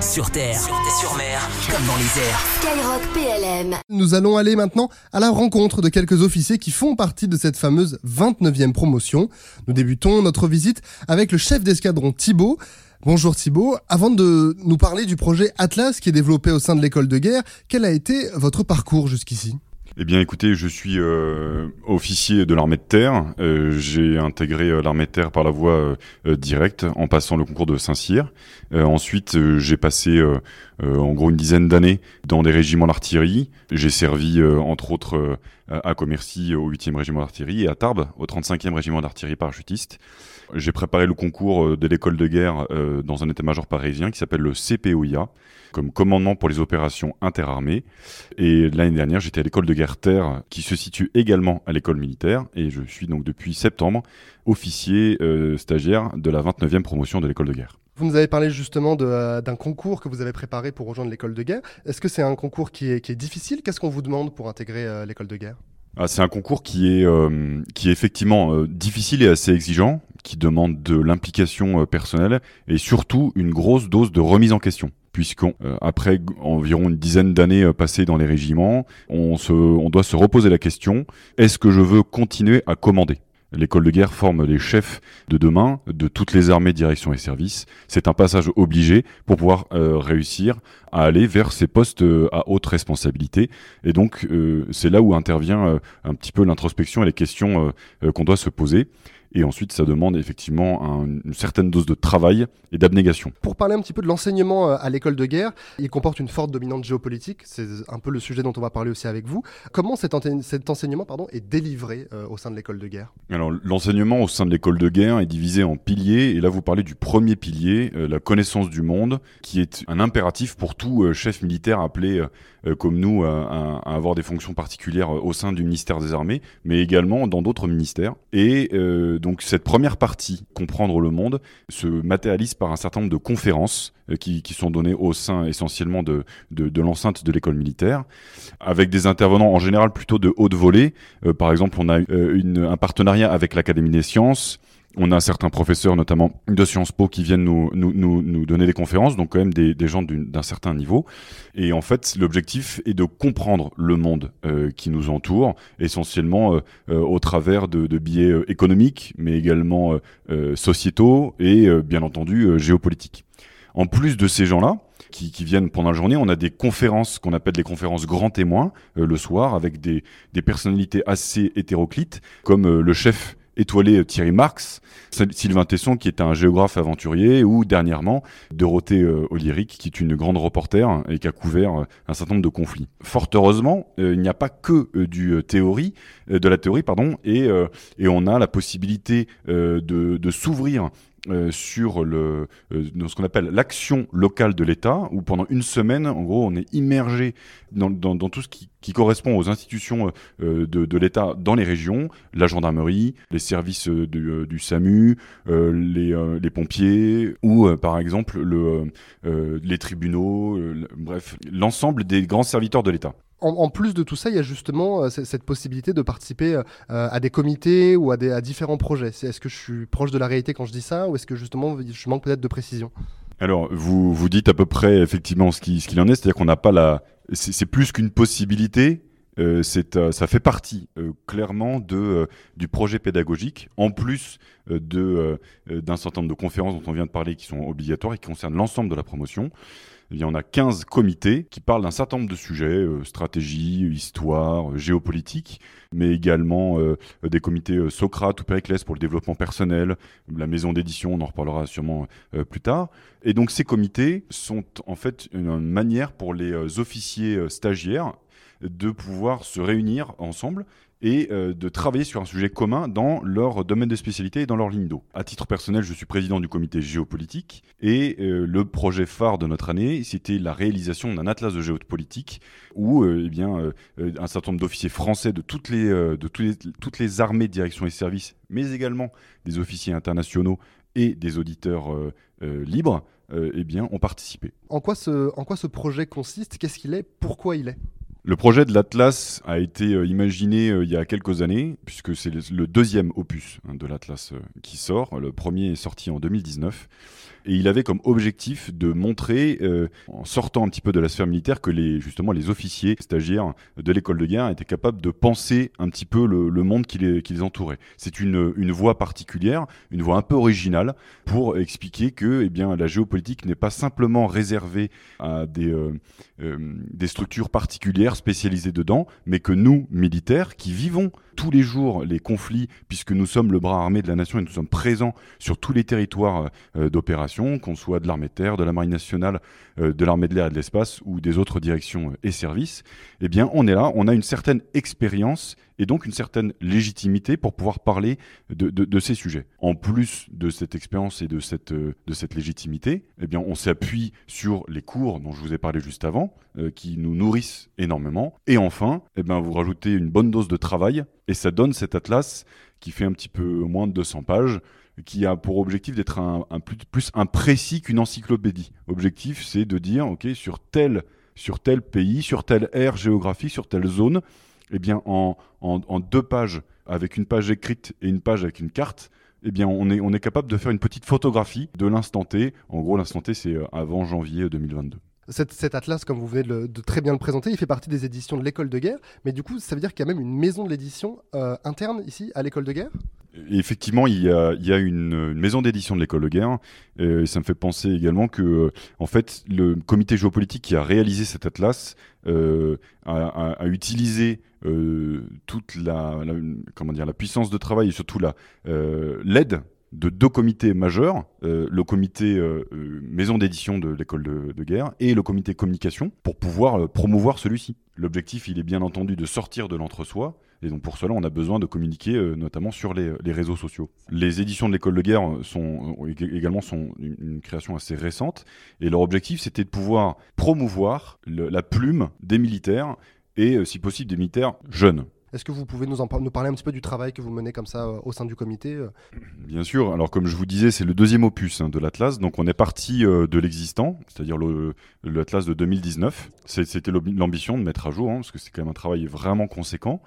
Sur terre, sur, mer, comme dans les airs. Skyrock PLM. Nous allons aller maintenant à la rencontre de quelques officiers qui font partie de cette fameuse 29e promotion. Nous débutons notre visite avec le chef d'escadron Thibaut. Bonjour Thibaut. Avant de nous parler du projet Atlas qui est développé au sein de l'école de guerre, quel a été votre parcours jusqu'ici? Eh bien, écoutez, je suis euh, officier de l'armée de terre. Euh, j'ai intégré euh, l'armée de terre par la voie directe en passant le concours de Saint-Cyr. ensuite, j'ai passé en gros une dizaine d'années dans des régiments d'artillerie. J'ai servi entre autres à Commercy au 8e régiment d'artillerie et à Tarbes au 35e régiment d'artillerie parachutiste. J'ai préparé le concours de l'école de guerre dans un état-major parisien qui s'appelle le CPOIA comme commandement pour les opérations interarmées. Et l'année dernière, j'étais à l'école de guerre terre qui se situe également à l'école militaire. Et je suis donc depuis septembre officier euh, stagiaire de la 29e promotion de l'école de guerre. Vous nous avez parlé justement euh, d'un concours que vous avez préparé pour rejoindre l'école de guerre. Est-ce que c'est un concours qui est, qui est difficile? Qu'est-ce qu'on vous demande pour intégrer euh, l'école de guerre? Ah, c'est un concours qui est, qui est effectivement difficile et assez exigeant, qui demande de l'implication personnelle et surtout une grosse dose de remise en question. Puisqu'après euh, environ une dizaine d'années euh, passées dans les régiments, on, se, on doit se reposer la question, est-ce que je veux continuer à commander? L'école de guerre forme les chefs de demain de toutes les armées, directions et services. C'est un passage obligé pour pouvoir euh, réussir à aller vers ces postes à haute responsabilité. Et donc, c'est là où intervient un petit peu l'introspection et les questions qu'on doit se poser. Et ensuite, ça demande effectivement une certaine dose de travail et d'abnégation. Pour parler un petit peu de l'enseignement euh, à l'école de guerre, il comporte une forte dominante géopolitique. C'est un peu le sujet dont on va parler aussi avec vous. Comment cet, enseignement pardon, est délivré euh, au sein de l'école de guerre? Alors, l'enseignement au sein de l'école de guerre est divisé en piliers. Et là, vous parlez du premier pilier, euh, la connaissance du monde, qui est un impératif pour tout chef militaire appelé comme nous à, avoir des fonctions particulières au sein du ministère des Armées, mais également dans d'autres ministères. Et donc cette première partie, comprendre le monde, se matérialise par un certain nombre de conférences euh, qui, sont données au sein essentiellement de, de, l'enceinte de l'école militaire, avec des intervenants en général plutôt de haute volée. Euh, par exemple, on a euh, un partenariat avec l'Académie des sciences, on a certains professeurs, notamment de Sciences Po, qui viennent nous, nous, nous, donner des conférences, donc quand même des, des gens d'un certain niveau. Et en fait, l'objectif est de comprendre le monde euh, qui nous entoure, essentiellement euh, euh, au travers de, de biais économiques, mais également sociétaux et bien entendu géopolitiques. En plus de ces gens-là, qui, qui, viennent pendant la journée. On a des conférences qu'on appelle des conférences grands témoins le soir avec des, des personnalités assez hétéroclites comme le chef étoilé Thierry Marx, Sylvain Tesson qui est un géographe aventurier, ou dernièrement Dorothée euh, qui est une grande reporter et qui a couvert euh, un certain nombre de conflits. Fort heureusement, euh, il n'y a pas que euh, du théorie, de la théorie pardon, et, et on a la possibilité de, de s'ouvrir euh, sur le, euh, ce qu'on appelle l'action locale de l'État, où pendant une semaine, en gros, on est immergé dans, tout ce qui, correspond aux institutions euh, de, l'État dans les régions, la gendarmerie, les services du, du SAMU, les, pompiers, ou par exemple le, les tribunaux, bref, l'ensemble des grands serviteurs de l'État en, plus de tout ça, il y a justement euh, cette possibilité de participer euh, à des comités ou à, différents projets. Est-ce que je suis proche de la réalité quand je dis ça ou est-ce que justement je manque peut-être de précision? Alors, vous, vous dites à peu près effectivement ce qu'il en est, c'est-à-dire qu'on n'a pas la. C'est plus qu'une possibilité, euh, euh, ça fait partie clairement de, du projet pédagogique, en plus d'un certain nombre de conférences dont on vient de parler qui sont obligatoires et qui concernent l'ensemble de la promotion. Il y en a 15 comités qui parlent d'un certain nombre de sujets, stratégie, histoire, géopolitique, mais également des comités Socrate ou Périclès pour le développement personnel, la maison d'édition, on en reparlera sûrement plus tard. Et donc ces comités sont en fait une manière pour les officiers stagiaires de pouvoir se réunir ensemble et euh, de travailler sur un sujet commun dans leur domaine de spécialité et dans leur ligne d'eau. À titre personnel, je suis président du comité géopolitique et euh, le projet phare de notre année, c'était la réalisation d'un atlas de géopolitique où euh, eh bien, un certain nombre d'officiers français de, toutes les, de toutes les armées, directions et services, mais également des officiers internationaux et des auditeurs libres, eh bien, ont participé. En quoi ce, en quoi ce projet consiste? Qu'est-ce qu'il est? Pourquoi il est? Le projet de l'Atlas a été euh, imaginé euh, il y a quelques années, puisque c'est le, deuxième opus hein, de l'Atlas euh, qui sort. Le premier est sorti en 2019. Et il avait comme objectif de montrer, euh, en sortant un petit peu de la sphère militaire, que les, justement les officiers stagiaires de l'école de guerre étaient capables de penser un petit peu le, monde qui les, qui entourait. C'est une, une voie particulière, une voie un peu originale pour expliquer que eh bien, la géopolitique n'est pas simplement réservée à des, euh, euh, des structures particulières spécialisées dedans, mais que nous, militaires, qui vivons tous les jours les conflits, puisque nous sommes le bras armé de la nation et nous sommes présents sur tous les territoires euh, d'opération, qu'on soit de l'armée de terre, de la marine nationale, euh, de l'armée de l'air et de l'espace ou des autres directions euh, et services, eh bien on est là, on a une certaine expérience et donc une certaine légitimité pour pouvoir parler de, ces sujets. En plus de cette expérience et de cette, euh, de cette légitimité, eh bien on s'appuie sur les cours dont je vous ai parlé juste avant, euh, qui nous nourrissent énormément. Et enfin, eh bien vous rajoutez une bonne dose de travail et ça donne cet atlas qui fait un petit peu moins de 200 pages qui a pour objectif d'être un, un plus, plus imprécis qu'une encyclopédie. Objectif, c'est de dire, ok, sur tel, sur tel pays, sur telle aire géographique, sur telle zone, eh bien, en, deux pages, avec une page écrite et une page avec une carte, eh bien, on est, capable de faire une petite photographie de l'instant T. En gros, l'instant T, c'est avant janvier 2022. Cet, atlas, comme vous venez de, très bien le présenter, il fait partie des éditions de l'école de guerre. Mais du coup, ça veut dire qu'il y a même une maison de l'édition euh, interne ici à l'école de guerre? Effectivement, il y a, une, maison d'édition de l'école de guerre. Et ça me fait penser également que, en fait, le comité géopolitique qui a réalisé cet atlas euh, a, utilisé euh, toute la, la, puissance de travail et surtout la euh, l'aide de deux comités majeurs, euh, le comité euh, maison d'édition de l'école de, guerre et le comité communication, pour pouvoir euh, promouvoir celui-ci. L'objectif, il est bien entendu de sortir de l'entre-soi, et donc pour cela, on a besoin de communiquer euh, notamment sur les, réseaux sociaux. Les éditions de l'école de guerre sont également une, création assez récente, et leur objectif, c'était de pouvoir promouvoir la plume des militaires et, si possible, des militaires jeunes. Est-ce que vous pouvez nous, en, parler un petit peu du travail que vous menez comme ça euh, au sein du comité euh Bien sûr. Alors comme je vous disais, c'est le deuxième opus hein, de l'Atlas. Donc on est parti euh, de l'existant, c'est-à-dire l'Atlas de 2019. C'était l'ambition de mettre à jour, hein, parce que c'est quand même un travail vraiment conséquent.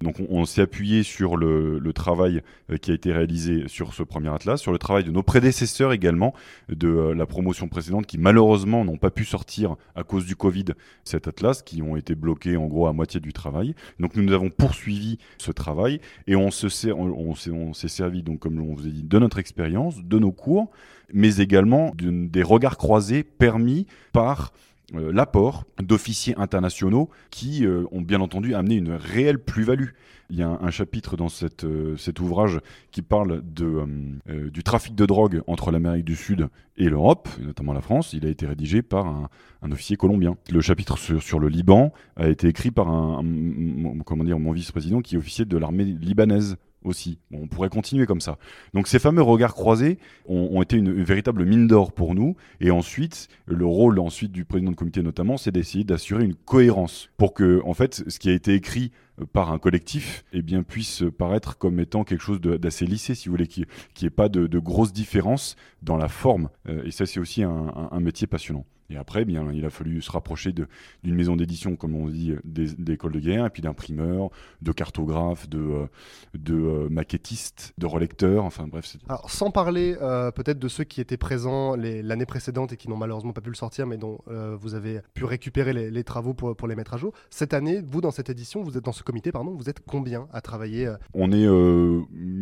Donc on, s'est appuyé sur le, travail qui a été réalisé sur ce premier Atlas, sur le travail de nos prédécesseurs également, de la promotion précédente, qui malheureusement n'ont pas pu sortir à cause du Covid cet Atlas, qui ont été bloqués en gros à moitié du travail. Donc nous, nous avons poursuivi ce travail et on se sert, on, s'est servi donc comme on vous a dit de notre expérience, de nos cours, mais également des regards croisés permis par l'apport d'officiers internationaux qui euh, ont bien entendu amené une réelle plus-value. Il y a un, chapitre dans euh, cet ouvrage qui parle euh, euh, du trafic de drogue entre l'Amérique du Sud et l'Europe, notamment la France. Il a été rédigé par un, officier colombien. Le chapitre sur, sur, le Liban a été écrit par un, un comment dire, mon vice-président qui est officier de l'armée libanaise aussi. On pourrait continuer comme ça. Donc ces fameux regards croisés ont, été une, véritable mine d'or pour nous. Et ensuite, le rôle ensuite du président de comité notamment, c'est d'essayer d'assurer une cohérence pour que, en fait, ce qui a été écrit par un collectif, eh bien, puisse paraître comme étant quelque chose d'assez lissé, si vous voulez, qu'il n'y ait pas de, grosses différences dans la forme. Euh, et ça, c'est aussi un métier passionnant. Et après, bien, il a fallu se rapprocher d'une maison d'édition, comme on dit, d'écoles de guerre, et puis d'imprimeurs, de cartographes, de, euh, de euh, maquettistes, de relecteurs, enfin bref. Alors, sans parler euh, peut-être de ceux qui étaient présents l'année précédente et qui n'ont malheureusement pas pu le sortir, mais dont euh, vous avez pu récupérer les, les, travaux pour, pour les mettre à jour. Cette année, vous, dans cette édition, vous êtes dans ce comité, pardon, vous êtes combien à travailler euh? On est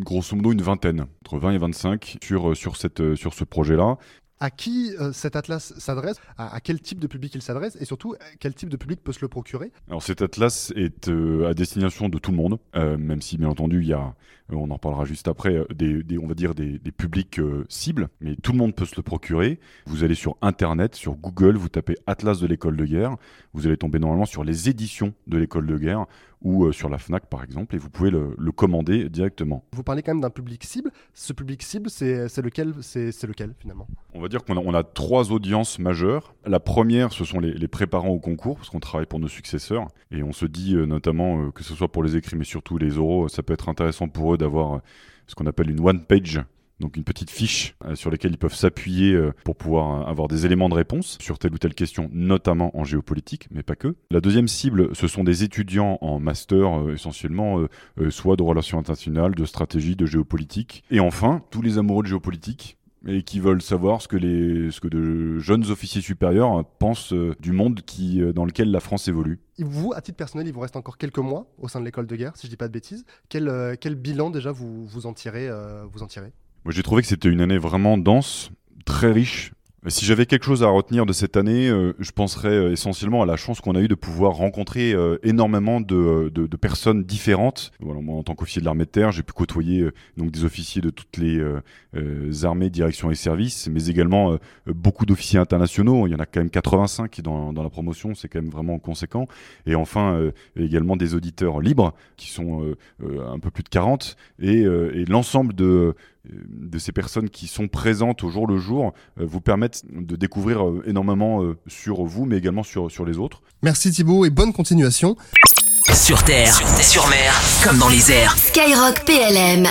grosso modo une vingtaine, entre 20 et 25 sur, sur, cette, sur ce projet-là à qui euh, cet atlas s'adresse, à, quel type de public il s'adresse et surtout quel type de public peut se le procurer? Alors cet atlas est euh, à destination de tout le monde, euh, même si bien entendu il y a, on en reparlera juste après, des, des on va dire des, des publics cibles, mais tout le monde peut se le procurer. Vous allez sur internet, sur Google, vous tapez Atlas de l'école de guerre, vous allez tomber normalement sur les éditions de l'école de guerre ou euh, sur la FNAC par exemple, et vous pouvez le, le commander directement. Vous parlez quand même d'un public cible. Ce public cible, c'est lequel, c'est lequel finalement? On va dire qu'on a, on a trois audiences majeures. La première, ce sont les, les préparants au concours, parce qu'on travaille pour nos successeurs, et on se dit euh, notamment euh, que ce soit pour les écrits, mais surtout les oraux, ça peut être intéressant pour eux d'avoir euh, ce qu'on appelle une one page donc une petite fiche euh, sur laquelle ils peuvent s'appuyer euh, pour pouvoir avoir des éléments de réponse sur telle ou telle question, notamment en géopolitique, mais pas que. La deuxième cible, ce sont des étudiants en master essentiellement, soit de relations internationales, de stratégie, de géopolitique. Et enfin, tous les amoureux de géopolitique et qui veulent savoir ce que, les, ce que de jeunes officiers supérieurs pensent euh, du monde qui, euh, dans lequel la France évolue. Et vous, à titre personnel, il vous reste encore quelques mois au sein de l'école de guerre, si je dis pas de bêtises. Quel, euh, quel bilan déjà vous, vous en tirez, euh, vous en tirez? Moi, j'ai trouvé que c'était une année vraiment dense, très riche. Si j'avais quelque chose à retenir de cette année, euh, je penserais euh, essentiellement à la chance qu'on a eu de pouvoir rencontrer euh, énormément de, personnes différentes. Moi, en tant qu'officier de l'armée de terre, j'ai pu côtoyer donc des officiers de toutes les armées, directions et services, mais également beaucoup d'officiers internationaux. Il y en a quand même 85 dans, la promotion, c'est quand même vraiment conséquent. Et enfin, également des auditeurs libres, qui sont un peu plus de 40, et, l'ensemble de ces personnes qui sont présentes au jour le jour vous permettent de découvrir euh, énormément euh, sur vous, mais également sur, sur les autres. Merci Thibaut et bonne continuation. Sur terre, sur mer, comme dans les airs. Skyrock PLM